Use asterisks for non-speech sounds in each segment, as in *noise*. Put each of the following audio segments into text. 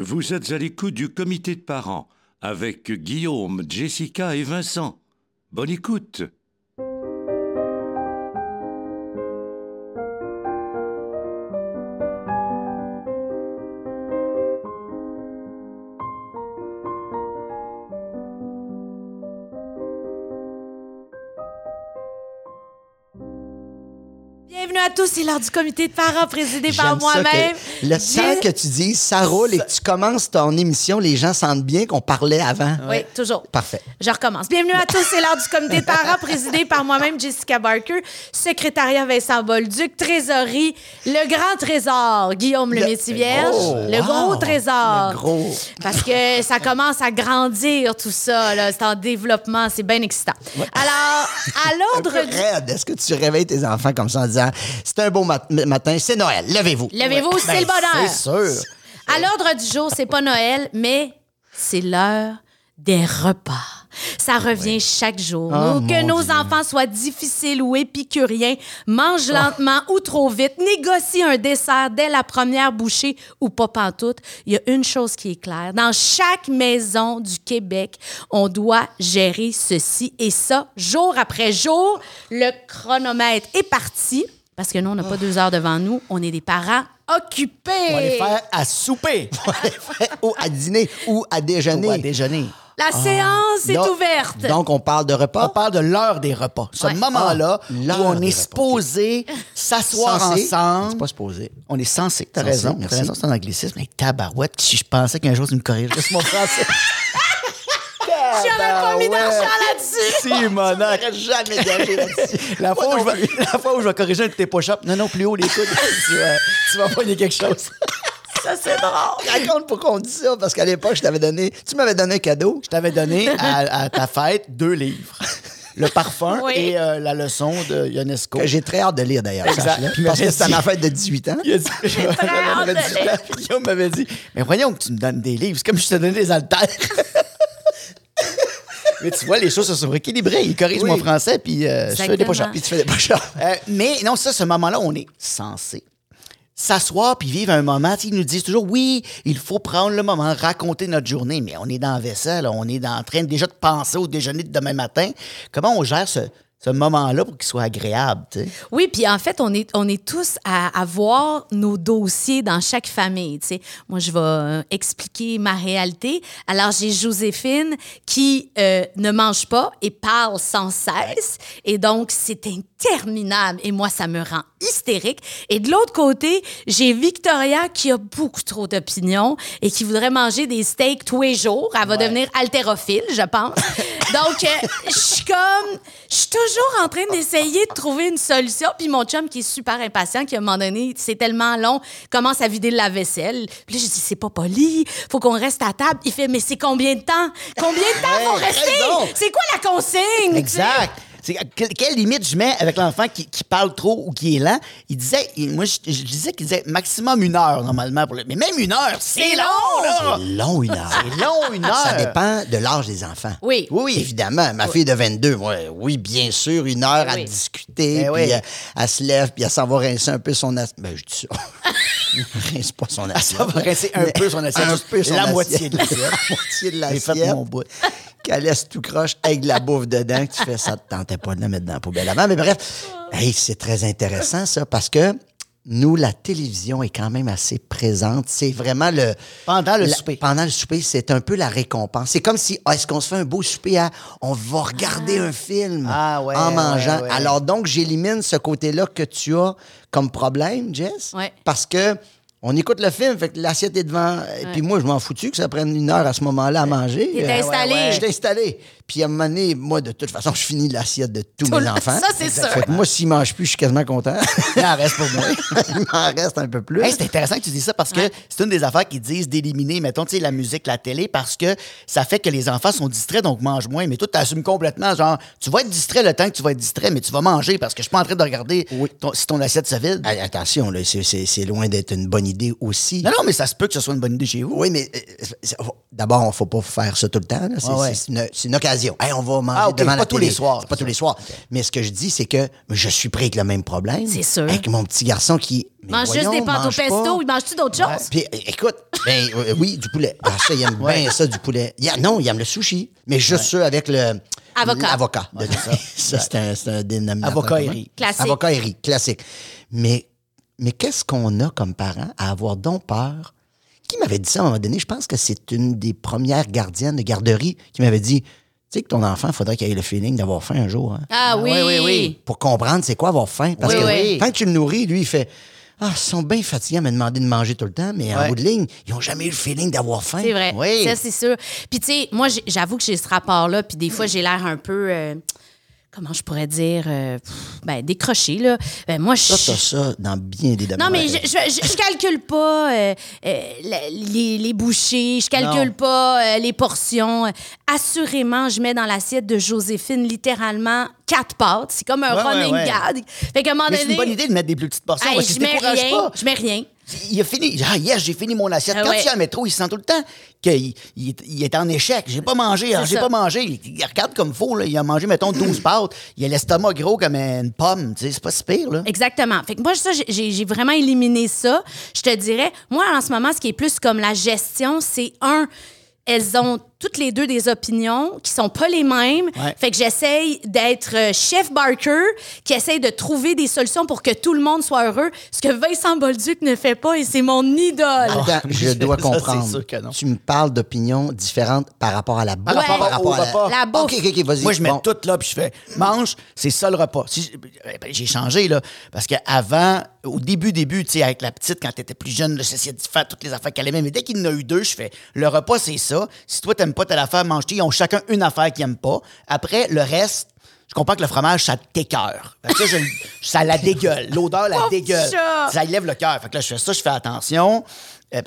Vous êtes à l'écoute du comité de parents avec Guillaume, Jessica et Vincent. Bonne écoute. Tous, c'est l'heure du comité de parents présidé par moi-même. Le temps que tu dises, ça roule et que tu commences ton émission, les gens sentent bien qu'on parlait avant. Oui, toujours. Parfait. Je recommence. Bienvenue à tous, c'est l'heure du comité de parents présidé par moi-même, Jessica Barker, secrétariat Vincent Bolduc, trésorerie, le grand trésor, Guillaume le, Le- Métis Vierge, Oh, le gros trésor. Le gros. Parce que ça commence à grandir, tout ça. là. C'est en développement, c'est bien excitant. Alors, à *laughs* Un l'ordre peu du... raide. Est-ce que tu réveilles tes enfants comme ça en disant c'est un beau mat- matin, c'est Noël, levez-vous. Levez-vous, Ouais. c'est Ben, le bonheur. C'est sûr. À l'ordre du jour, c'est pas Noël, mais c'est l'heure des repas. Ça revient chaque jour. Oh, Nous, que nos Dieu. enfants soient difficiles ou épicuriens, mangent lentement ou trop vite, négocient un dessert dès la première bouchée ou pas pantoute, il y a une chose qui est claire. Dans chaque maison du Québec, on doit gérer ceci et ça, jour après jour. Le chronomètre est parti. Parce que nous, on n'a pas deux heures devant nous. On est des parents occupés. On va les faire à souper *laughs* ou à dîner ou à déjeuner. ou à déjeuner. La séance est Donc- ouverte. Donc, on parle de On repas. parle de l'heure des repas. Ce Ouais. moment-là Ah, où on est supposé s'asseoir Censé. ensemble. C'est pas supposé. On est censé. T'as raison. T'as raison, c'est un anglicisme. Mais tabarouette, si je pensais qu'un jour tu me corrigerais sur mon français. *laughs* J'aurais pas mis d'argent là-dessus? Simonac. *laughs* J'aurais jamais gagé *laughs* là-dessus. La fois, où je vais, la fois où je vais corriger un de tes push-ups, non, non, plus haut les coudes, *laughs* tu vas, tu vas pogner quelque chose. Ça, c'est drôle. Raconte pourquoi on dit ça, parce qu'à l'époque, je t'avais donné, tu m'avais donné un cadeau. Je t'avais donné à, à ta fête deux livres. Le parfum Oui. et euh, la leçon de Ionesco. J'ai très hâte de lire d'ailleurs. Parce que c'est ma fête de 18 ans. Dit, très hâte de lire. Guillaume m'avait dit, mais voyons que tu me donnes des livres. C'est comme si je te donnais des haltères. Mais tu vois, les choses se sont rééquilibrées. Il corrige Oui. mon français, puis euh, je fais des. Puis tu fais des push *laughs* Euh, mais non, ça, ce moment-là, on est censé s'asseoir puis vivre un moment. Ils nous disent toujours, oui, il faut prendre le moment, raconter notre journée, mais on est dans la vaisselle, on est dans, en train déjà de penser au déjeuner de demain matin. Comment on gère ce, ce moment-là pour qu'il soit agréable, tu sais? Oui, puis en fait, on est, on est tous à avoir nos dossiers dans chaque famille. tu sais. Moi, je vais euh, expliquer ma réalité. Alors, j'ai Joséphine qui euh, ne mange pas et parle sans cesse. Et donc, c'est interminable. Et moi, ça me rend hystérique. Et de l'autre côté, j'ai Victoria qui a beaucoup trop d'opinions et qui voudrait manger des steaks tous les jours. Elle va devenir haltérophile, je pense. *laughs* Donc, euh, je suis comme... Je suis toujours en train d'essayer de trouver une solution. Puis mon chum, qui est super impatient, qui à un moment donné, c'est tellement long, commence à vider le lave-vaisselle. Puis là, je dis, c'est pas poli, faut qu'on reste à table. Il fait, mais c'est combien de temps? Combien de temps faut Hey, rester? C'est quoi la consigne? Exact. Quelle limite je mets avec l'enfant qui, qui parle trop ou qui est lent? Il disait, il- moi, je, je disais qu'il disait maximum une heure normalement. Pour le, mais même une heure, c'est long, là! C'est long, une heure. C'est long, une heure. Ça dépend de l'âge des enfants. Oui. Oui, évidemment. Ma fille de 22, moi, oui, bien sûr, une heure à Oui. discuter, Ben puis oui. euh, elle se lève, puis elle s'en va rincer un peu son assiette. Ben, je dis ça. Elle *laughs* rince pas son assiette. ça va rincer un Mais- peu son assiette, Un peu son la assiette. moitié de l'assiette. *laughs* La moitié de J'ai fait l'assiette. Laisse tout croche avec de la bouffe dedans, que tu fais ça, te tentait pas de la mettre dans la poubelle avant. Mais bref, hey, c'est très intéressant, ça, parce que nous, la télévision est quand même assez présente. C'est vraiment le. Pendant le la- souper. Pendant le souper, c'est un peu la récompense. C'est comme si, ah, est-ce qu'on se fait un beau souper à. On va regarder un film Ah, ouais, en mangeant? ouais, ouais. Alors, donc, j'élimine ce côté-là que tu as comme problème, Jess. Ouais. Parce que. On écoute le film, fait que l'assiette est devant. Et puis moi, je m'en foutu que ça prenne une heure à ce moment-là à manger. T'es Euh, installé. Je installé. Puis à un moment donné, moi, de toute façon, je finis l'assiette de tous Tout mes enfants. ça, c'est sûr. Fait que moi, s'ils mangent plus, je suis quasiment content. *laughs* Il en reste pour moi. *laughs* Il m'en reste un peu plus. Hey, c'est intéressant que tu dis ça parce que Ouais. c'est une des affaires qui disent d'éliminer, mettons, tu sais, la musique, la télé, parce que ça fait que les enfants sont distraits, donc mangent moins. Mais toi, tu assumes complètement, genre, tu vas être distrait le temps que tu vas être distrait, mais tu vas manger parce que je suis pas en train de regarder ton- si ton assiette se vide. Hey, Attention, là, c'est- loin d'être une bonne idée aussi. Non, non, mais ça se peut que ce soit une bonne idée chez vous. Oui, mais euh, c'est- d'abord, il ne faut pas faire ça tout le temps. là. C'est Ouais, ouais. c'est une, c'est une occasion Hey, on va manger Ah, ok, devant pas la tous les soirs. Pas tous les soirs. Mais ce que je dis, c'est que je suis pris avec le même problème. C'est sûr. Avec mon petit garçon qui. Mange juste des pâtes au pesto. Il mange-tu d'autres choses? Puis, é- écoute, ben, euh, oui, du poulet. Ah, ça, il aime bien ça, du poulet. Il y a- non, il aime le sushi, mais juste ça avec le. Avocat. L'avocat. *laughs* ça, c'est un, c'est un dénominateur. Avocat et riz. Classique. Avocat et riz, classique. Mais, mais qu'est-ce qu'on a comme parents à avoir donc peur? Qui m'avait dit ça à un moment donné? Je pense que c'est une des premières gardiennes de garderie qui m'avait dit Tu sais que ton enfant, il faudrait qu'il ait le feeling d'avoir faim un jour. hein? Ah oui. oui, oui, oui. Pour comprendre c'est quoi avoir faim. Parce Oui, que oui. quand tu le nourris, lui, il fait Ah, ils sont bien fatigués à me demander de manger tout le temps, mais en bout de ligne, ils n'ont jamais eu le feeling d'avoir faim. C'est vrai. Oui. Ça, c'est sûr. Puis, tu sais, moi, j'avoue que j'ai ce rapport-là, puis des fois, j'ai l'air un peu. euh, comment je pourrais dire? euh, ben, décroché, là. Ben, moi, je. Ça, t'as ça dans bien des domaines. Non, mais je, je, je- je calcule pas euh, euh, les, les bouchées, je calcule Non. pas les portions. Assurément, je mets dans l'assiette de Joséphine littéralement quatre pâtes. C'est comme un Ouais, ouais, running ouais. gag. Fait qu'à un moment Mais c'est donné. une bonne idée de mettre des plus petites portions hey, parce je que tu mets rien. pas. Je mets rien. Il a fini. Ah, yes, j'ai fini mon assiette. Ah Quand ouais. tu es à métro, il sent tout le temps qu'il il, est- il est en échec. J'ai pas mangé. C'est J'ai pas mangé. Il, il regarde comme faux. Là. Il a mangé, mettons, 12 pâtes. Il a l'estomac gros comme une pomme. C'est pas si pire. Là. Exactement. Fait que moi, ça, j'ai vraiment éliminé ça. Je te dirais, moi, en ce moment, ce qui est plus comme la gestion, c'est un, elles ont toutes les deux des opinions qui sont pas les mêmes. Ouais. Fait que j'essaye d'être euh, chef Barker, qui essaye de trouver des solutions pour que tout le monde soit heureux, ce que Vincent Bolduc ne fait pas et c'est mon idole. Attends, je dois Ça, comprendre. sûr que non. Tu me parles d'opinions différentes par rapport à la bouffe. Par rapport par au à la- repas. La bouffe. OK, OK, OK, vas-y. Moi, je mets Bon. tout là, puis je fais mange, c'est ça le repas. Si j'- ben, j'ai changé, là, parce qu'avant, au début, début, tu sais, avec la petite, quand t'étais plus jeune, là, j'essayais de faire toutes les affaires qu'elle aimait. Mais dès qu'il y en a eu deux, je fais le repas, c'est ça. Si toi, t'aimes pas telle affaire, mange Ils ont chacun une affaire qu'ils aiment pas. Après, le reste, je comprends que le fromage, ça t'écœure. Je- *laughs* ça la dégueule. L'odeur la dégueule. Ça lève le cœur. Fait que là, je fais ça, je fais attention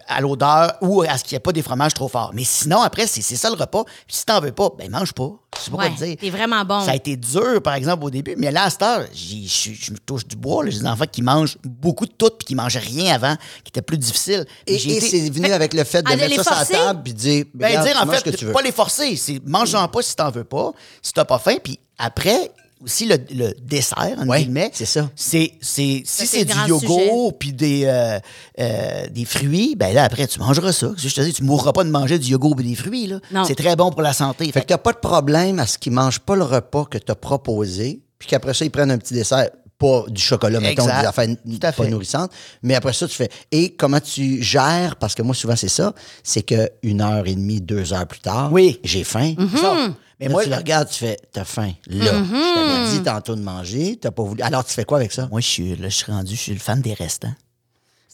à l'odeur ou à ce qu'il n'y ait pas des fromages trop forts. Mais sinon, après, c'est c'est ça le repas. Puis si t'en veux pas, ben mange pas. Je sais pas Ouais, quoi te dire. t'es vraiment bon. Ça a été dur, par exemple, au début. Mais là, à cette heure, je me touche du bois. J'ai des enfants qui mangent beaucoup de tout puis qui mangeaient rien avant, qui était plus difficile. Et, J'ai et été- c'est venu avec le fait de mettre les ça sur forcer? la table puis de dire, ben, dire, en fait, ce que tu veux. pas les forcer. C'est mange-en pas si t'en veux pas, si t'as pas faim. Puis après, aussi le, le dessert, en Ouais, guillemets. c'est ça. C'est, c'est, si c'est du yogourt puis des, euh, euh, des fruits, ben là, après, tu mangeras ça. Je te dis, tu mourras pas de manger du yogourt et des fruits. Là. Non. C'est très bon pour la santé. Fait que t'as pas de problème à ce qu'ils mangent pas le repas que t'as proposé, puis qu'après ça, ils prennent un petit dessert, pas du chocolat, mettons, Exact. des affaires pas fait. nourrissantes, mais après ça, tu fais. Et comment tu gères, parce que moi, souvent, c'est ça, c'est que une heure et demie, deux heures plus tard, Oui. j'ai faim. Ça. Mais Mais moi, moi, tu le regardes, tu fais, t'as faim. Là, je t'avais dit tantôt de manger, t'as pas voulu. Alors, tu fais quoi avec ça? moi, je suis, là, je suis rendu, je suis le fan des restants.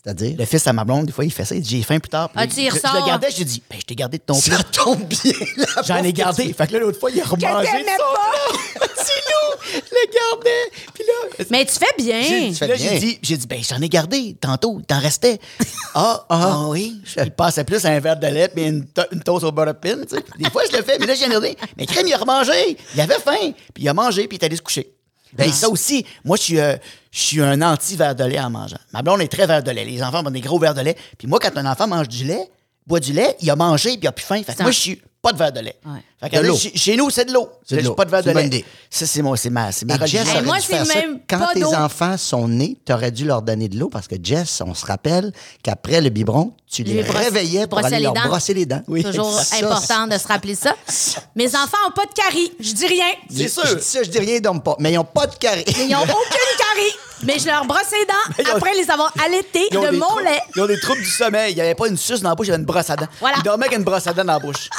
C'est-à-dire? Le fils à ma blonde, des fois, il fait ça. Il dit J'ai faim plus tard. Puis Ah, là, tu y je, le gardais, je lui dis Ben, je t'ai gardé de ton plat. Ça tombe bien, là. J'en ai gardé. Fait que là, l'autre fois, il a remangé. t'aimais de son plat. *laughs* Petit loup, je le gardais. Puis là, *laughs* Mais tu fais bien. J'ai- fais là, bien. j'ai dit, j'ai dit, ben, j'en ai gardé tantôt, il t'en restait. ah, ah, oui. Il passait plus à un verre de lait et une, to- une toast au beurre de pin, tu sais. Des fois, je le fais, mais là, j'ai regardé. Mais crème, il a remangé. Il avait faim. Puis il a mangé, puis il est allé se coucher. Ben, ça aussi, moi, je suis, euh, je suis un anti-verre de lait en mangeant. Ma blonde est très verre de lait. Les enfants ont des gros verres de lait. Puis moi, quand un enfant mange du lait, boit du lait, il a mangé, puis il a plus faim. Fait que moi, je suis pas de verre de lait. Ouais. Fait que De là, l'eau. chez- Chez nous, c'est de l'eau. C'est de pas de verre de lait. Ça, c'est moi, c'est ma, c'est ma Jess. Hey, aurait moi, dû ça. même Quand tes enfants sont nés, t'aurais dû leur donner de l'eau parce que Jess, on se rappelle qu'après le biberon, tu les Les brosse- réveillais pour aller les leur dont. brosser les dents. Toujours Ça, important de se rappeler ça. Mes enfants n'ont pas de carie. Je dis rien. Je- C'est sûr. Je dis ça, je dis rien, ils dorment pas. Mais ils n'ont pas de carré. Ils n'ont *laughs* aucune carie. Mais je leur brosse les dents après les avoir allaités de mon lait. Ils ont des troubles du sommeil. Il n'y avait pas une suce dans la bouche, il y avait une brosse à dents. Voilà. Ils dormaient avec une brosse à dents dans la bouche.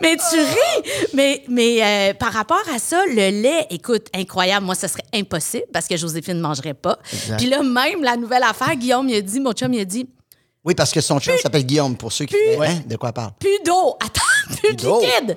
Mais tu ris. Mais, mais euh, par rapport à ça, le lait, écoute, incroyable. Moi, ça serait impossible parce que Joséphine ne mangerait pas. Puis là, même la nouvelle affaire, Guillaume, il a dit, mon chum, il a dit, Oui, parce que son chum s'appelle Guillaume, pour ceux qui font, hein, de quoi parle? plus d'eau. Attends, plus de liquide.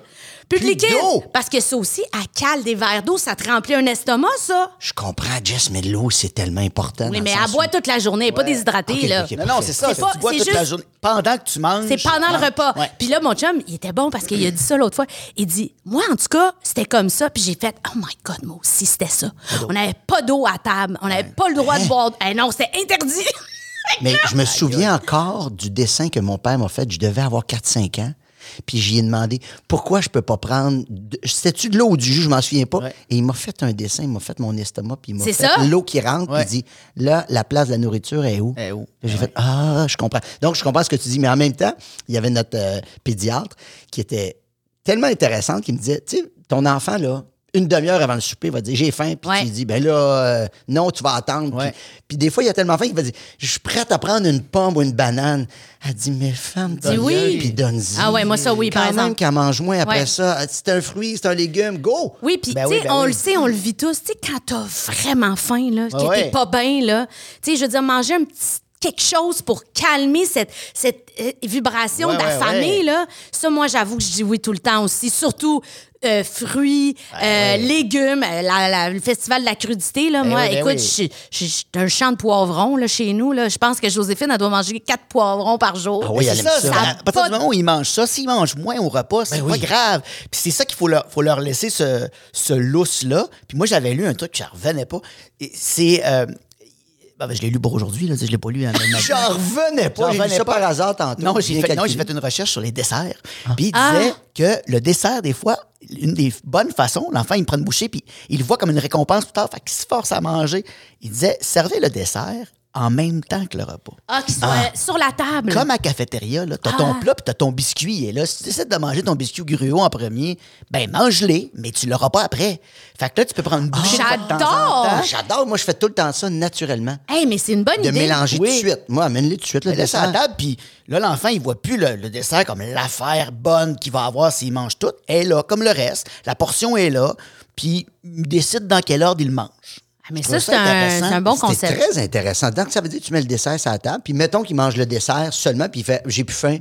Plus de liquide. Parce que ça aussi, à cale des verres d'eau, ça te remplit un estomac, ça. Je comprends, Jess, mais l'eau, c'est tellement important. Oui, mais boit où- toute la journée, pas déshydratée, là. Non, non, c'est ça. Pas- tu bois toute la juste- journée. Pendant que tu manges. C'est pendant le repas. Ouais. Puis là, mon chum, il était bon parce qu'il a dit ça l'autre fois. Il dit, moi, en tout cas, c'était comme ça. Puis j'ai fait, oh my God, moi aussi, c'était ça. On n'avait pas d'eau à table. On n'avait pas le droit de boire. Eh non, c'était interdit. Mais je me *laughs* souviens encore du dessin que mon père m'a fait. Je devais avoir 4-5 ans. Puis j'y ai demandé pourquoi je peux pas prendre. C'était-tu de l'eau ou du jus, je m'en souviens pas. Ouais. Et il m'a fait un dessin, il m'a fait mon estomac, puis il m'a fait l'eau qui rentre, Ouais. puis il dit là, la place de la nourriture est où? Est où? J'ai fait Ah, je comprends. Donc, je comprends ce que tu dis, mais en même temps, il y avait notre euh, pédiatre qui était tellement intéressante qu'il me disait Tu sais, ton enfant, là, une demi-heure avant le souper, va dire J'ai faim. Puis Ouais. tu dis Ben là, euh, non, tu vas attendre. Ouais. Puis, puis des fois, il y a tellement faim qu'il va dire Je suis prête à prendre une pomme ou une banane. Elle dit Mais femme, Dis oui. puis donne-y. Ah ouais, moi, ça, oui, par Quand même exemple. qu'elle mange moins après Ouais. ça. C'est un fruit, c'est un légume, go Oui, puis Ben tu oui, sais, ben on oui. le sait, on le vit tous. Tu sais, quand t'as vraiment faim, là, que Ah t'es pas bien, là, tu sais, je veux dire, manger un petit quelque chose pour calmer cette, cette euh, vibration Ouais, ouais, d'affamé, ouais. là. Ça, moi, j'avoue que je dis oui tout le temps aussi. Surtout euh, fruits, euh, légumes, euh, la- la- le festival de la crudité, là. Ben moi, ben écoute, oui. j'ai- un champ de poivrons, là, chez nous, là. Je pense que Joséphine, elle doit manger quatre poivrons par jour. Ah oui, elle c'est aime ça, ça. ça- Ça à partir du moment où ils mangent ça, s'ils mangent moins au repas, c'est Ben pas oui. grave. Puis c'est ça qu'il faut leur, faut leur laisser ce, ce lousse-là. Puis moi, j'avais lu un truc, je revenais pas. Et C'est. Euh, ben, ben, je l'ai lu pour aujourd'hui, là, je l'ai pas lu en même *laughs* J'en revenais pas. J'ai lu revenais ça pas. par hasard tantôt. Non, j'ai fait, fait une recherche sur les desserts. Puis il Ah! disait que le dessert, des fois, une des bonnes façons, l'enfant, il me prend une bouchée, puis il le voit comme une récompense plus tard, fait qu'il se force à manger. Il disait, servez le dessert en même temps que le repas. Ah, qui soit sur la table. Comme à cafétéria, là, t'as ton Ah. plat puis t'as ton biscuit. Et là, si tu décides de manger ton biscuit gruau en premier, ben mange-les, mais tu l'auras pas après. Fait que là, tu peux prendre une bouchée de fois de J'adore! J'adore. Moi, je fais tout le temps ça naturellement. Hey, mais c'est une bonne De idée. mélanger Oui. tout de suite. Moi, amène-les tout de suite, le c'est à la dessert. table, puis là, l'enfant, il voit plus le, le dessert comme l'affaire bonne qu'il va avoir s'il mange tout. Elle est là, comme le reste. La portion est là, puis il décide dans quel ordre il mange. Ah, mais ça, c'est ça un, c'est un bon C'est concept. très intéressant. Donc, ça veut dire que tu mets le dessert sur la table, puis mettons qu'il mange le dessert seulement, puis il fait J'ai plus faim.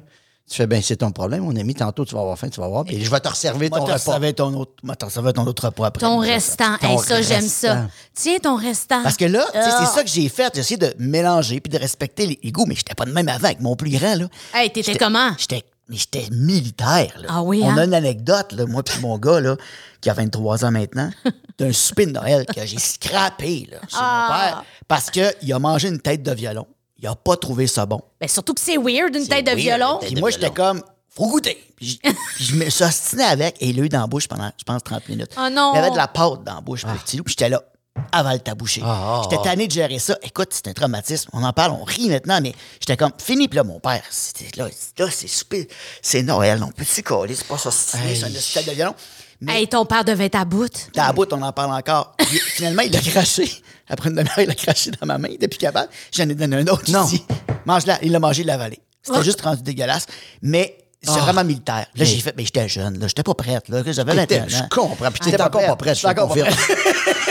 Tu fais ben c'est ton problème, mon ami. Tantôt, tu vas avoir faim, tu vas voir. Puis je vais te resservir ton repas. ton autre, t'as servi ton autre repas après. Ton restant. Ton Hey, ça, j'aime ça. Tiens, ton restant. Parce que là, sais, Ah. c'est ça que j'ai fait. J'ai essayé de mélanger puis de respecter les, goûts, mais j'étais pas de même avant avec mon plus grand. Là. Hey, t'étais comment? J'étais mais j'étais militaire. Là. Ah oui, On hein? a une anecdote, là, moi puis mon gars, là, qui a 23 ans maintenant, *laughs* d'un souper de Noël que j'ai scrappé là, chez Ah. mon père parce qu'il a mangé une tête de violon. Il a pas trouvé ça bon. Ben, surtout que c'est weird, une tête de violon. Puis de moi, j'étais comme, faut goûter. Puis je, *laughs* puis je me suis avec et il l'a eu dans la bouche pendant, je pense, 30 minutes. Oh non! Il y avait de la pâte dans la bouche, le petit loup, puis j'étais là, avale ta bouchée. Ah, ah, j'étais ah. tanné de gérer ça. Écoute, c'est un traumatisme. On en parle, on rit maintenant, mais j'étais comme, fini. Puis là, mon père, c'était là, là c'est souper, c'est Noël, on peut-tu coller, c'est pas ça, c'est Hey. un style de violon. Mais Hey, ton père devait être à bout. dans la bout, on en parle encore. Finalement, il l'a craché. Après une demi-heure, il l'a craché dans ma main. Plus capable. J'en ai donné un autre. Non. ici. Mange-la. Il l'a mangé, il l'a avalé. C'était Ah. juste rendu dégueulasse. Mais c'est vraiment militaire. Là, j'ai fait, mais j'étais jeune, là. J'étais pas prête, là. J'avais T'étais- 21 ans. Je comprends. Puis J'étais t'es encore pas prêt, je encore pas.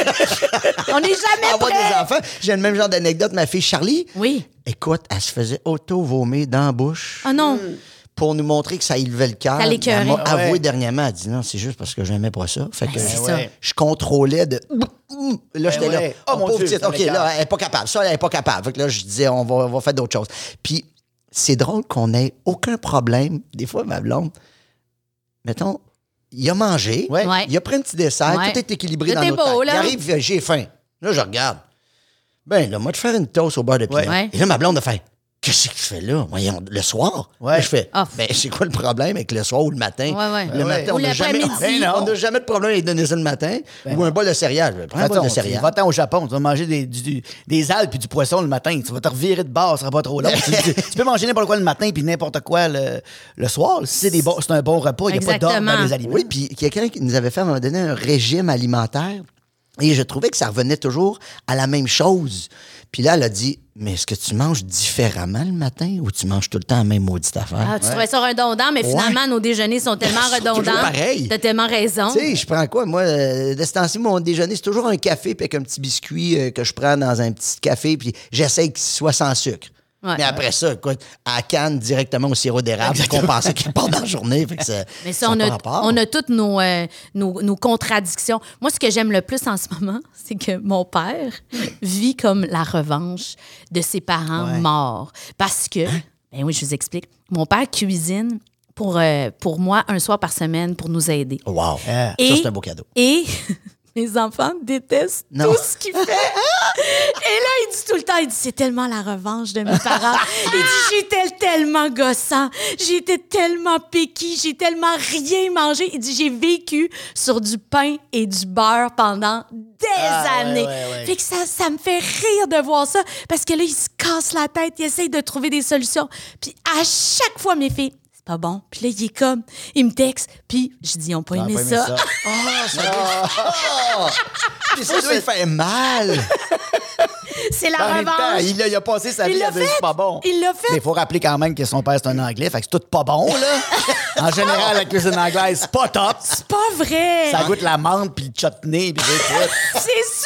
*laughs* On n'est jamais Avoir prêt. des enfants. J'ai le même genre d'anecdote. Ma fille Charlie, Oui. écoute, elle se faisait auto-vomir dans la bouche Oh non. pour nous montrer que ça élevait le cœur. Ça l'écœurait. Elle m'a Ah ouais. avoué dernièrement, elle dit non, c'est juste parce que j'aimais pas ça. Fait que Ben, c'est je, ça. je contrôlais de. Là, j'étais là. ouais. Oh, Oh, mon pauvre Dieu, petite. ça OK, m'écoeure. là, elle est pas capable. Ça, elle est pas capable. Fait que là, je disais, on va, on va faire d'autres choses. Puis, c'est drôle qu'on ait aucun problème. Des fois, ma blonde, mettons, il a mangé, Ouais. Il a pris un petit dessert, Ouais. tout est équilibré dans notre beau, là. Il arrive, j'ai faim. Là, je regarde. Ben, là, moi, te faire une toast au beurre de pinot. Ouais. Et là, ma blonde a fait, qu'est-ce que tu fais là? Voyons, le soir? Ouais. Là, je fais, Ah. ben, c'est quoi le problème avec le soir ou le matin? Ouais, ouais. Le Ouais, matin, ouais. on n'a jamais. Ben jamais de problème avec donner ça le matin. ou un bol de céréales. Prends un bol de céréales. Va-t'en au Japon, tu vas manger des, du- des algues puis du poisson le matin. Tu vas te revirer de bord, ça sera pas trop long. tu, tu- tu peux manger n'importe quoi le matin puis n'importe quoi le, le soir. Si c'est c'est un bon repas, il n'y a pas d'ordre dans Exactement. les aliments. Oui, puis quelqu'un qui nous avait fait à un moment donné un régime alimentaire. Et je trouvais que ça revenait toujours à la même chose. Puis là, elle a dit Mais est-ce que tu manges différemment le matin ou tu manges tout le temps la même maudite affaire? Ah, tu trouvais ça redondant, mais Ouais. finalement, nos déjeuners sont tellement redondants. pareils. T'as tellement raison. Tu sais, je prends quoi? Moi, euh, de ce temps-ci, mon déjeuner, c'est toujours un café puis avec un petit biscuit euh, que je prends dans un petit café, puis j'essaie qu'il soit sans sucre. Ouais. Mais après ça, écoute, à Cannes, directement au sirop d'érable, pour compenser qu'il part dans la journée. Fait que ça, *laughs* Mais ça, ça on, a on a toutes nos, euh, nos, nos contradictions. Moi, ce que j'aime le plus en ce moment, *laughs* c'est que mon père vit comme la revanche de ses parents Ouais. morts. Parce que, ben oui, je vous explique, mon père cuisine pour, euh, pour moi un soir par semaine pour nous aider. Wow. Et- Ça, c'est un beau cadeau. Et, *laughs* Mes enfants détestent Non. tout ce qu'il fait. Et là, il dit tout le temps, il dit, c'est tellement la revanche de mes parents. Il dit, j'étais tellement gossant, j'étais tellement piqué, j'ai tellement rien mangé. Il dit, j'ai vécu sur du pain et du beurre pendant des Ah, années. ouais, ouais. Fait que ça, ça me fait rire de voir ça parce que là, il se casse la tête, il essaye de trouver des solutions. Puis à chaque fois, mes filles, pas bon. Puis là, il est comme, il me texte, puis je dis, ils ont pas *laughs* Ah, aimé pas aimé ça. ça. Ah, ça doit... Oh! ça doit faire mal. *laughs* C'est la temps, revanche. il, a, il a passé sa Il vie à dire fait. c'est pas bon. Il l'a fait. Mais il faut rappeler quand même que son père, c'est un anglais, fait que c'est tout pas bon, là. *laughs* en général, la cuisine anglaise, c'est pas top. C'est pas vrai. Ça goûte la menthe puis le chutney puis tout. C'est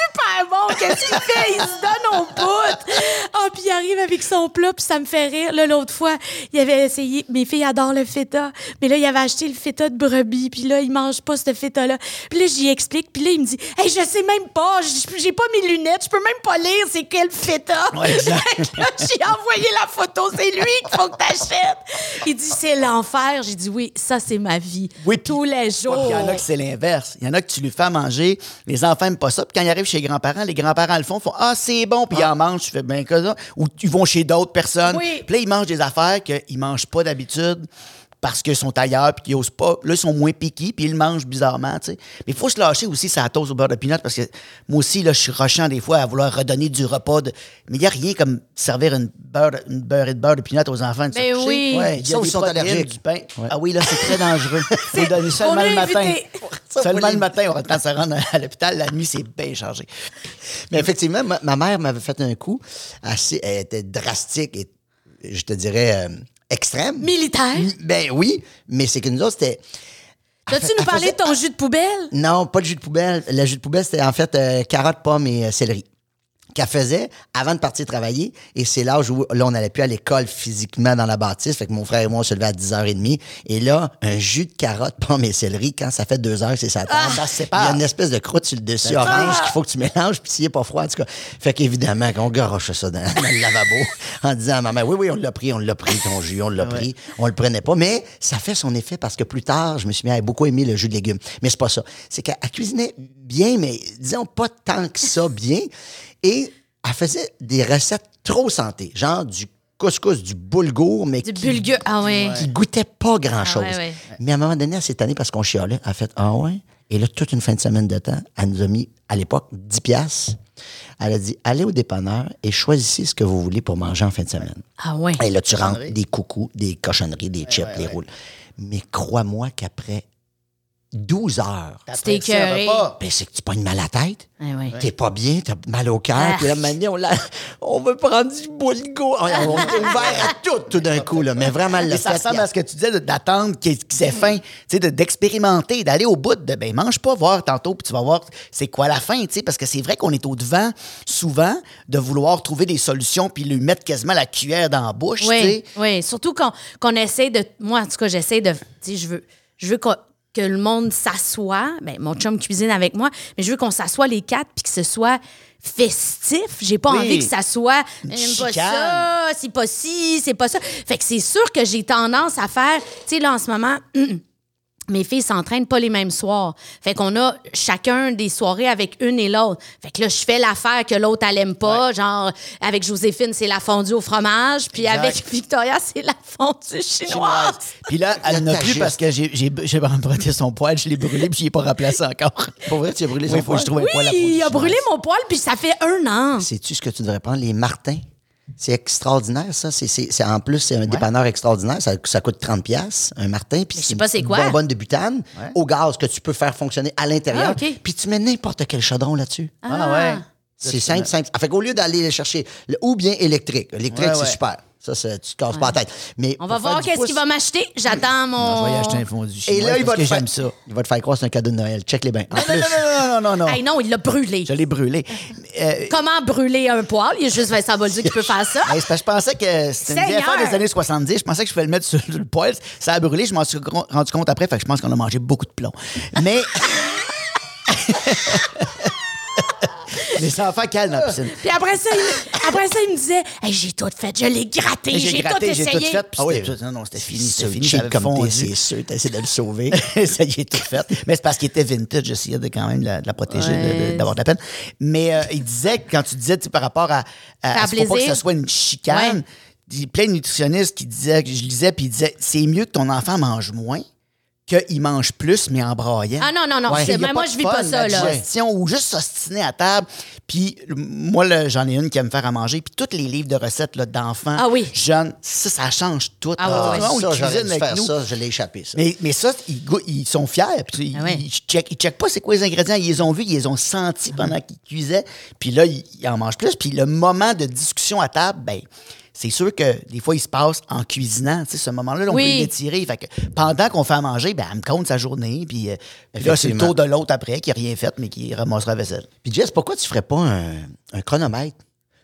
bon. Qu'est-ce qu'il fait? Il se donne au bout. Ah, puis il arrive avec son plat, puis ça me fait rire. Là, l'autre fois, il avait essayé. Mes filles adorent le feta. Mais là, il avait acheté le feta de brebis, puis là, il mange pas ce feta-là. Puis là, j'y explique, puis là, il me dit Hey, je sais même pas. J'ai pas mes lunettes. Je peux même pas lire c'est quel feta. Ouais, *laughs* J'ai envoyé la photo. C'est lui qu'il faut que t'achètes. Il dit C'est l'enfer. J'ai dit Oui, ça, c'est ma vie. Oui, Tous les jours. Il y en a que c'est l'inverse. Il y en a que tu lui fais manger, les enfants n'aiment pas ça. Puis quand ils arrivent chez les grands-parents, les grands-parents le font, font Ah, c'est bon, puis ils en mangent. Tu fais bien que ça. Ou ils vont chez d'autres personnes. Oui. Puis là, ils mangent des affaires qu'ils mangent pas d'habitude parce qu'ils sont ailleurs puis qu'ils osent pas. Là, ils sont moins piqués puis ils le mangent bizarrement, tu sais. Mais il faut se lâcher aussi sa toast au beurre de pinot parce que moi aussi, là, je suis rochant des fois à vouloir redonner du repas. De... Mais il n'y a rien comme servir une, beurre, une beurrée de beurre de pinot aux enfants. de se Ben coucher. oui. Ouais, y a des sont allergiques. du pain. Ah oui, là, c'est très dangereux. *laughs* faut donner seulement le matin. *laughs* Ça, Seulement le matin, on va temps de se rendre à l'hôpital. La nuit, c'est bien chargé. Mais effectivement, ma, ma mère m'avait fait un coup assez. Elle était drastique et, je te dirais, euh, extrême. Militaire? Ben oui, mais c'est que nous autres, c'était. Elle nous parler de ton jus de poubelle? Non, pas de jus de poubelle. Le jus de poubelle, c'était en fait euh, carottes, pommes et euh, céleri. Qu'elle faisait avant de partir travailler. Et c'est l'âge où, là, on n'allait plus à l'école physiquement dans la bâtisse. Fait que mon frère et moi, on se levait à 10h30. Et là, un jus de carottes, pommes et céleri, quand ça fait deux heures, c'est sa table. ça se Il y a une espèce de croûte sur le dessus orange qu'il faut que tu mélanges, puis s'il n'est pas froid, en tout cas. Fait qu'évidemment, qu'on garoche ça dans, dans le lavabo *laughs* en disant à ma mère, oui, oui, on l'a pris, on l'a pris, ton jus, on l'a pris. On le prenait pas. Mais ça fait son effet parce que plus tard, je me suis mis à beaucoup aimer le jus de légumes. Mais c'est pas ça. C'est qu'elle elle cuisinait bien, mais disons pas tant que ça bien. Et elle faisait des recettes trop santé, genre du couscous, du boulgour, mais Du qui- bulgur. Ah ouais. qui goûtait pas grand-chose. Ah ouais, ouais. Mais à un moment donné, elle s'est tannée parce qu'on chialait. Elle a fait Ah ouais? Et là, toute une fin de semaine de temps, elle nous a mis, à l'époque, 10 piastres. Elle a dit Allez au dépanneur et choisissez ce que vous voulez pour manger en fin de semaine. Ah ouais. Et là, tu rentres des coucous, des cochonneries, des chips, les roules. Mais crois-moi qu'après 12 heures, un écœuré. ben, c'est que tu pognes mal à la tête. Ah. T'es pas bien, t'as mal au cœur. Ah. Puis là, maintenant, on, l'a- on veut prendre du boulgour. On, on est ouvert à tout, tout d'un coup. Là. Mais vraiment, le ça ressemble a- à ce que tu disais de- d'attendre qu'ils aient faim, tu sais, de- d'expérimenter, d'aller au bout de, ben, mange pas, voir tantôt, puis tu vas voir c'est quoi la fin, tu sais, parce que c'est vrai qu'on est au devant, souvent, de vouloir trouver des solutions, puis lui mettre quasiment la cuillère dans la bouche, Oui, oui. Surtout qu'on qu'on essaie de. Moi, en tout cas, j'essaie de. Tu sais, je veux, je veux qu'on- que le monde s'assoie. Ben, mon chum cuisine avec moi, mais je veux qu'on s'assoie les quatre puis que ce soit festif. J'ai pas Oui. envie que ça soit. J'aime pas ça, c'est pas ci, c'est pas ça. Fait que c'est sûr que j'ai tendance à faire. Tu sais, là, en ce moment. *clears throat* Mes filles s'entraînent pas les mêmes soirs. Fait qu'on a chacun des soirées avec une et l'autre. Fait que là, je fais l'affaire que l'autre, elle aime pas. Genre, avec Joséphine, c'est la fondue au fromage. Puis Exact. avec Victoria, c'est la fondue chinoise. Puis là, elle n'a plus parce que j'ai emprunté son poêle, je l'ai brûlé, puis je l'ai pas remplacé encore. *laughs* Pour vrai, tu as brûlé Oui, son faut que je trouve un poêle à il a fondue brûlé mon poil, puis ça fait un an. Sais-tu ce que tu devrais prendre? Les Martins. C'est extraordinaire, ça. C'est, c'est- c'est- en plus, c'est un dépanneur extraordinaire. Ça, ça coûte 30$, piastres, un Martin. Puis je sais pas c'est une quoi. bonbonne de butane au gaz que tu peux faire fonctionner à l'intérieur. Ah. Puis tu mets n'importe quel chaudron là-dessus. Ah ouais. C'est simple, simple. Fait qu'au lieu d'aller chercher, le- ou bien électrique. Électrique, Ouais, c'est super. Ça, c'est- tu te casses pas la tête. Mais On va voir qu'est-ce qu'il va m'acheter. J'attends mon. Je vais y acheter un fondu Et chinois là, il va, te faire, j'aime ça. il va te faire croire que c'est un cadeau de Noël. Check les bains. Non, non, non, non, non, non. *laughs* Hey, non, il l'a brûlé. Je l'ai brûlé. Euh, Comment brûler un poil? Il y a juste Vincent Bolduc qui peut faire ça. Hey, parce que je pensais que c'était une vieille affaire des années 70. Je pensais que je pouvais le mettre sur le poêle. Ça a brûlé. Je m'en suis rendu compte après. Fait que je pense qu'on a mangé beaucoup de plomb. Mais *laughs* *laughs* Les enfants calent dans la piscine. Puis après ça, il, après ça, il me disait Hey, J'ai tout fait, je l'ai gratté, j'ai tout gratté, j'ai essayé. tout fait. puis Ah oui. Non, non, c'était fini. C'était C'est fini. cheap comme c'est sûr. T'essaies de le sauver. *laughs* ça y est tout fait. Mais c'est parce qu'il était vintage, j'essayais de quand même la, de la protéger, de- de- Ouais. d'avoir de la peine. Mais euh, il disait, que quand tu disais tu sais, par rapport à, à, à ce faut pas que ce soit une chicane, Ouais. il y a plein de nutritionnistes qui disaient, que je lisais, puis ils disaient, c'est mieux que ton enfant mange moins qu'il mange plus, mais en braillant. Ah non, non, non, Ouais. mais moi, je vis pas ça, la là. ou juste s'ostiner à table. Puis moi, là, j'en ai une qui aime faire à manger. Puis tous les livres de recettes là, d'enfants, Ah oui. jeunes, ça, ça change tout. Ah où ils ça, j'aurais dû faire nous. ça. Je l'ai échappé, ça. Mais, mais ça, ils, sont fiers. Puis ils, Ah ouais. ils, checkent, ils checkent pas c'est quoi les ingrédients. Ils les ont vus, ils les ont sentis pendant qu'ils cuisaient. Puis là, ils, ils en mangent plus. Puis le moment de discussion à table, ben c'est sûr que des fois, il se passe en cuisinant. Tu sais, ce moment-là, là, on Oui. peut l'étirer. Fait que pendant qu'on fait à manger, ben, elle me compte sa journée. Puis euh, là, c'est le tour de l'autre après qui n'a rien fait, mais qui ramassera la vaisselle. Puis Jess, pourquoi tu ferais pas un, un chronomètre?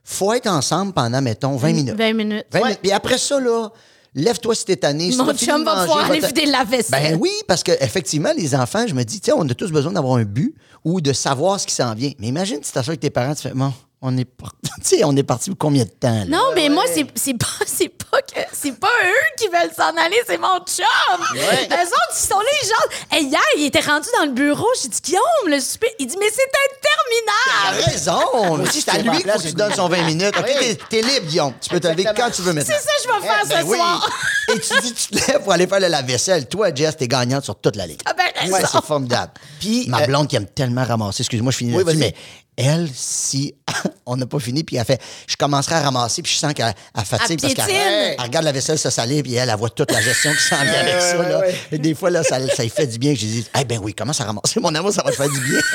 Faut être ensemble pendant, mettons, 20 minutes. 20 minutes. 20 Ouais. minutes. Puis après ça, là, lève-toi si t'es tanné. Si Mon t'as fini chum de va manger, pouvoir aller vider la vaisselle. Ben oui, parce que effectivement, les enfants, je me dis, tiens, on a tous besoin d'avoir un but ou de savoir ce qui s'en vient. Mais imagine si t'assois avec tes parents, tu fais, bon, on est, par- *laughs* tu sais, on est parti pour combien de temps? Là? Non, mais moi, c'est c'est pas, *laughs* c'est pas que c'est pas eux qui veulent s'en aller, c'est mon chum. *laughs* Eux autres, ils sont là, ils genre. Hey, hier, il était rendu dans le bureau. J'ai dit, Guillaume, le souper. Il dit, mais c'est T'as interminable. raison! aussi, C'est à je lui que tu donnes son 20 minutes. OK, Oui. t'es, t'es libre, Guillaume. Tu peux te lever quand tu veux maintenant. C'est ça que je vais faire Ben ce oui. soir. Et tu dis, tu te lèves pour aller faire le lave-vaisselle. Toi, Jess, t'es gagnante sur toute la ligne. Ah ben, raison. Ouais, c'est formidable. Puis, ma euh, blonde qui aime tellement ramasser, excuse-moi, je finis Oui, là-dessus, mais elle, si *laughs* on n'a pas fini, puis elle fait, je commencerai à ramasser, puis je sens qu'elle elle fatigue parce qu'elle regarde la vaisselle se salir, puis elle, elle voit toute la gestion qui s'en vient avec ça. Là. Et des fois, là, ça, ça lui fait du bien. Je lui dis, eh ben oui, commence à ramasser, mon amour, ça va te faire du bien. *laughs*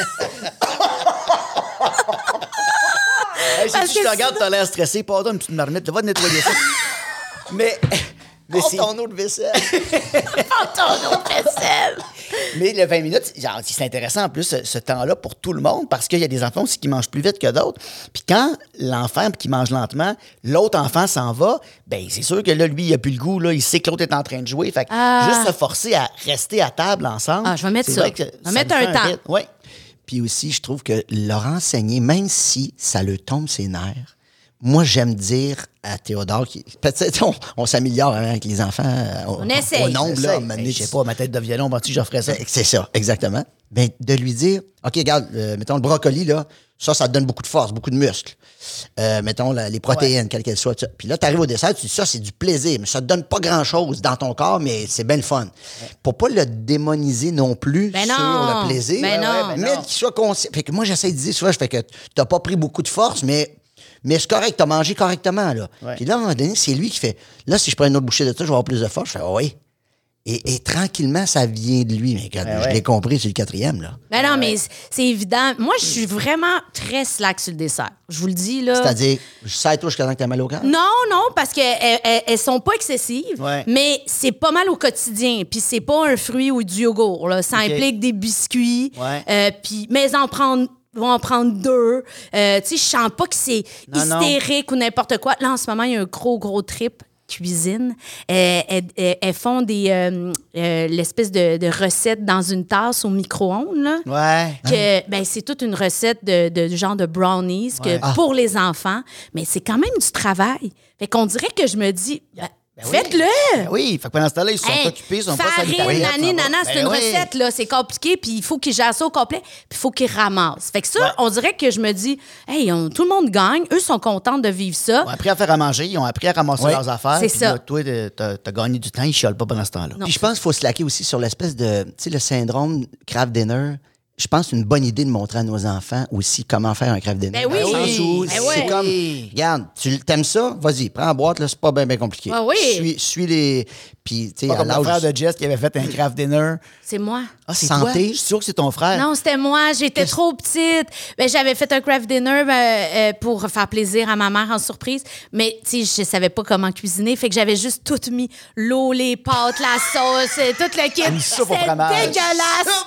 Hey, si tu te que regardes, t'as l'air stressé, pardon, une petite marmite, va te nettoyer ça. *laughs* mais, c'est- ton eau de vaisselle. Ton autre vaisselle. Mais le 20 minutes, c'est intéressant en plus, ce, ce temps-là pour tout le monde, parce qu'il y a des enfants aussi qui mangent plus vite que d'autres. Puis quand l'enfant qui mange lentement, l'autre enfant s'en va, ben c'est sûr que là, lui, il a plus le goût, là, il sait que l'autre est en train de jouer. Fait que Ah. juste se forcer à rester à table ensemble. Ah, je vais mettre ça. que Je vais mettre un temps. Ouais. Puis aussi, je trouve que leur enseigner, même si ça le tombe ses nerfs, moi, j'aime dire à Théodore, qui, peut-être on, on s'améliore hein, avec les enfants euh, au, On essaye. au nombre, là, Ben, je sais pas, ma tête de violon, bon-tu, je ferais ça. Ben, C'est ça, exactement. Ben, de lui dire, OK, regarde, euh, mettons le brocoli, là, ça, ça te donne beaucoup de force, beaucoup de muscles. Euh, mettons la- les protéines, quelles qu'elles soient. Puis là, tu arrives au dessert, tu dis, ça, c'est du plaisir, mais ça te donne pas grand-chose dans ton corps, mais c'est bien le fun. Pour pas le démoniser non plus Ben sur non. le plaisir. Ben non. Ouais, ouais, ben mais non. qu'il soit conscient. Fait que moi, j'essaie de dire souvent, je fais que t'as pas pris beaucoup de force, mais, mais c'est correct, t'as mangé correctement, là. Ouais. Puis là, à un moment donné, c'est lui qui fait, là, si je prends une autre bouchée de ça, je vais avoir plus de force. Je fais, Ah oui. Et, et tranquillement, ça vient de lui. Mais regarde, Ben je ouais. l'ai compris, c'est le quatrième, là. Ben non, mais c'est- évident. Moi, je suis vraiment très slack sur le dessert. Je vous le dis, là. C'est-à-dire, je sais toi jusqu'à temps que t'as mal au cœur. Non, non, parce qu'elles elles, elles sont pas excessives, Ouais. mais c'est pas mal au quotidien. Puis c'est pas un fruit ou du yogourt. Là. Ça implique des biscuits. Ouais. euh, puis, mais en prendre vont en prendre deux. Euh, tu sais, je sens pas que c'est non. hystérique ou n'importe quoi. Là, en ce moment, il y a un gros, gros trip cuisine. Euh, elles, elles- elles font des euh, euh, l'espèce de, de recette dans une tasse au micro-ondes. là Ouais. que ben, c'est toute une recette de, de genre de brownies que. Ah. pour les enfants, mais c'est quand même du travail. Fait qu'on dirait que je me dis, ben, faites-le! Ben oui, fait que pendant ce temps-là, ils sont Hey, occupés, ils sont pas farine, salutaires. nani, nana, c'est Ben une oui. recette, là. C'est compliqué, puis il faut qu'ils gèrent ça au complet, puis il faut qu'ils ramassent. Fait que ça, Ouais. on dirait que je me dis, hey, on- tout le monde gagne, eux sont contents de vivre ça. Ils ont appris à faire à manger, ils ont appris à ramasser Ouais. leurs affaires. C'est ça. là, toi, t'as as gagné du temps, ils chiolent pas pendant ce temps-là. Puis je pense qu'il faut se laquer aussi sur l'espèce de, tu sais, le syndrome craft dinner. Je pense que c'est une bonne idée de montrer à nos enfants aussi comment faire un craft dinner. Ben oui. Dans le sens où Ben c'est comme, regarde, tu t'aimes ça, vas-y, prends la boîte, là, c'est pas bien bien compliqué. Ah oui. Suis, suis les, puis tu sais, à comme le frère l'âge, de Jess qui avait fait un craft dinner. C'est moi. Ah, c'est Santé. toi? Je suis sûr que c'est ton frère. Non, c'était moi. J'étais trop petite. Ben, j'avais fait un craft dinner ben, euh, pour faire plaisir à ma mère en surprise. Mais, tu sais, je savais pas comment cuisiner. Fait que j'avais juste tout mis. L'eau, les pâtes, la sauce, euh, tout le kit. C'était dégueulasse.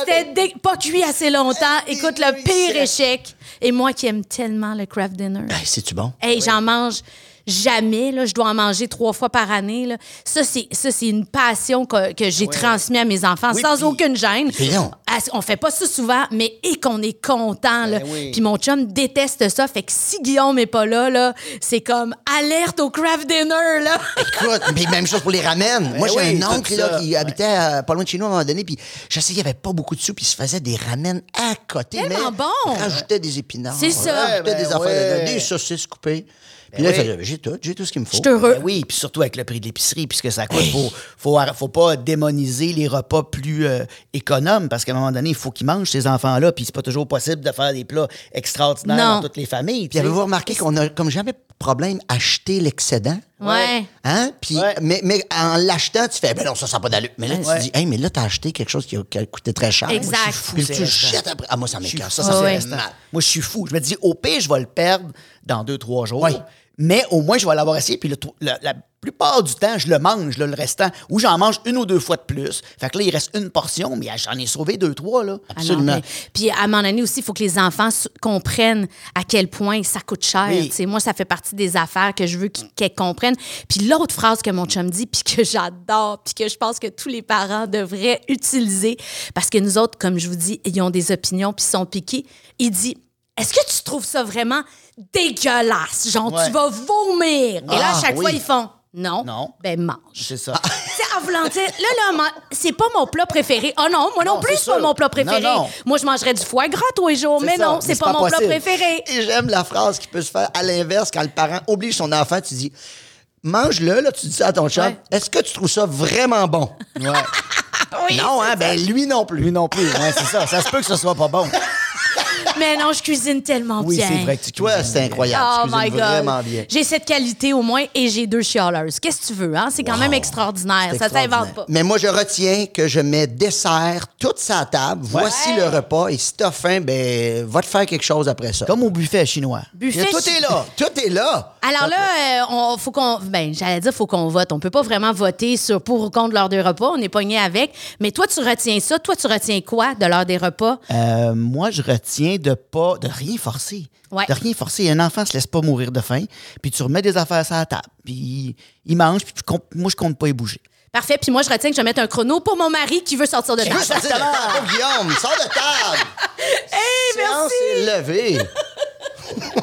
C'était dé- pas cuit assez longtemps. Écoute, le pire échec. Et moi qui aime tellement le craft dinner. Ben, c'est-tu bon? Hey, j'en mange. Jamais. Là, je dois en manger trois fois par année. Là. Ça, c'est ça, c'est une passion que, que j'ai transmise à mes enfants Oui, sans aucune gêne. Non. Ah, On fait pas ça souvent, mais et qu'on est content. là. Ben oui. Puis mon chum déteste ça. Fait que si Guillaume est pas là, là c'est comme alerte au craft dinner. Là. *laughs* Écoute, puis même chose pour les ramen. Moi, j'ai oui, un oncle là, qui habitait à- pas loin de chez nous à un moment donné, puis je sais qu'il n'y avait pas beaucoup de sous, puis il se faisait des ramen à côté. Tellement mais bon. il rajoutait des épinards. C'est ça. rajoutait des ben affaires, des saucisses coupées. Puis là, il oui. faisait, j'ai tout, j'ai tout ce qu'il me faut. Je suis heureux. Ben oui, puis surtout avec le prix de l'épicerie, puisque ça coûte, faut, faut, faut pas démoniser les repas plus euh, économes, parce qu'à un moment donné, il faut qu'ils mangent, ces enfants-là, puis c'est pas toujours possible de faire des plats extraordinaires Non. dans toutes les familles. tu Puis avez-vous remarqué qu'on a comme jamais de problème à acheter l'excédent? Ouais. Hein? Puis, Ouais. mais, mais en l'achetant, tu fais, ben non, ça, ça n'a pas d'allure. Mais là, tu Ouais. te dis, hey, mais là, t'as acheté quelque chose qui a, qui a coûté très cher. Exact. Moi, fou. Puis tu jettes après. Ah, moi, ça m'écoeure. Ça, Ça, ça, c'est. Moi, je suis fou. Je me dis, au pire, je vais le perdre dans deux, trois jours. Mais au moins, je vais l'avoir essayé. Puis le la, la plupart du temps, je le mange, là, le restant. Ou j'en mange une ou deux fois de plus. Fait que là, il reste une portion, mais j'en ai sauvé deux, trois. Là. Ah non, Absolument. mais- puis à un moment donné aussi, il faut que les enfants comprennent à quel point ça coûte cher. Oui. Tu sais, Moi, ça fait partie des affaires que je veux qu'ils qu'elles comprennent. Puis l'autre phrase que mon chum dit, puis que j'adore, puis que je pense que tous les parents devraient utiliser, parce que nous autres, comme je vous dis, ils ont des opinions, puis ils sont piqués. Il dit, est-ce que tu trouves ça vraiment dégueulasse? Genre, Ouais. tu vas vomir. Et là, Ah, à chaque oui. fois, ils font, non, Non. ben mange. C'est ça. *laughs* Tu sais, en voulant dire, là, là, ma- c'est pas mon plat préféré. Oh non, moi non, Non, plus, c'est c'est pas sûr. mon plat préféré. Non, non. Moi, je mangerais du foie gras tous les jours, C'est mais ça, non, c'est c'est pas, pas mon plat possible. préféré. Et j'aime la phrase qui peut se faire à l'inverse quand le parent oblige son enfant, tu dis mange-le, là, tu dis ça à ton chat. Ouais. Est-ce que tu trouves ça vraiment bon? *laughs* Ouais. non, hein? Ben lui non plus. Lui non plus. Ouais, c'est ça. Ça se peut que ce soit pas bon. *laughs* *laughs* Mais non, je cuisine tellement Oui, bien. c'est vrai que tu Toi, c'est incroyable. Oh tu my God. vraiment bien. J'ai cette qualité au moins et j'ai deux chialeuses. Qu'est-ce que tu veux, hein? C'est quand même extraordinaire. Ça s'invente extraordinaire. pas. Mais moi, je retiens que je mets dessert toute sa table. Voici le repas. Et si t'as faim, ben, va te faire quelque chose après ça. Comme au buffet chinois. Buffet tout chi- est là. Tout est là. Alors là, euh, on, faut qu'on. Ben, j'allais dire, faut qu'on vote. On peut pas vraiment voter sur pour ou contre l'heure des repas. On est pogné avec. Mais toi, tu retiens ça. Toi, tu retiens quoi de l'heure des repas? Euh, moi, je retiens de pas de rien forcer. Ouais. De rien forcer. Un enfant se laisse pas mourir de faim. Puis tu remets des affaires sur la table. Puis il mange. Puis comptes- moi, je compte pas y bouger. Parfait. Puis moi, je retiens que je vais mettre un chrono pour mon mari qui veut sortir de table. veux sortir de table, Guillaume? Sors de table. Hey, merci. est levée. *laughs*